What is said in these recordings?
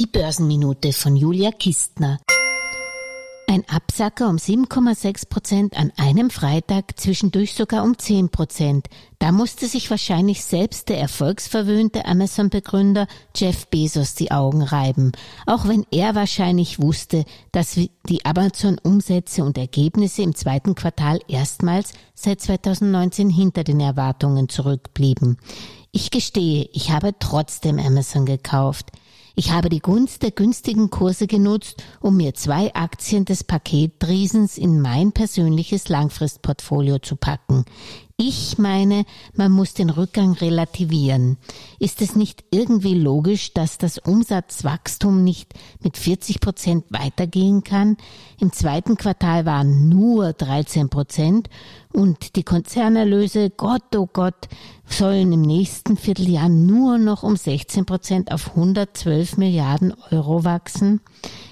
Die Börsenminute von Julia Kistner. Ein Absacker um 7,6 Prozent an einem Freitag, zwischendurch sogar um 10 Prozent. Da musste sich wahrscheinlich selbst der erfolgsverwöhnte Amazon-Begründer Jeff Bezos die Augen reiben, auch wenn er wahrscheinlich wusste, dass die Amazon-Umsätze und Ergebnisse im zweiten Quartal erstmals seit 2019 hinter den Erwartungen zurückblieben. Ich gestehe, ich habe trotzdem Amazon gekauft. Ich habe die Gunst der günstigen Kurse genutzt, um mir zwei Aktien des Paketriesens in mein persönliches Langfristportfolio zu packen. Ich meine, man muss den Rückgang relativieren. Ist es nicht irgendwie logisch, dass das Umsatzwachstum nicht mit 40 Prozent weitergehen kann? Im zweiten Quartal waren nur 13 Prozent und die Konzernerlöse, Gott, oh Gott, sollen im nächsten Vierteljahr nur noch um 16 Prozent auf 112 Milliarden Euro wachsen?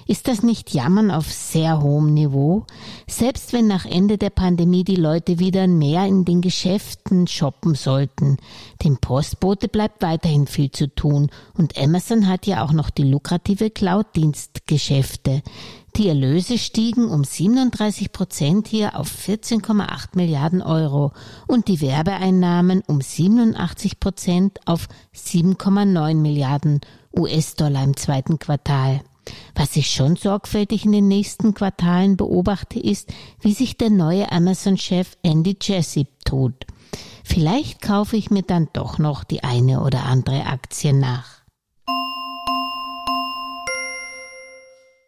Ist das nicht Jammern auf sehr hohem Niveau? Selbst wenn nach Ende der Pandemie die Leute wieder mehr in den Geschäften shoppen sollten. Dem Postbote bleibt weiterhin viel zu tun und Amazon hat ja auch noch die lukrative Cloud-Dienstgeschäfte. Die Erlöse stiegen um 37 Prozent hier auf 14,8 Milliarden Euro und die Werbeeinnahmen um 87 Prozent auf 7,9 Milliarden US-Dollar im zweiten Quartal. Was ich schon sorgfältig in den nächsten Quartalen beobachte, ist, wie sich der neue Amazon-Chef Andy Jassy tut. Vielleicht kaufe ich mir dann doch noch die eine oder andere Aktie nach.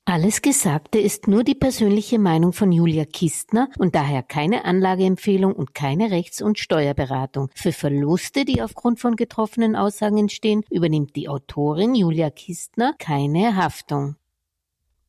Alles Gesagte ist nur die persönliche Meinung von Julia Kistner und daher keine Anlageempfehlung und keine Rechts- und Steuerberatung. Für Verluste, die aufgrund von getroffenen Aussagen entstehen, übernimmt die Autorin Julia Kistner keine Haftung.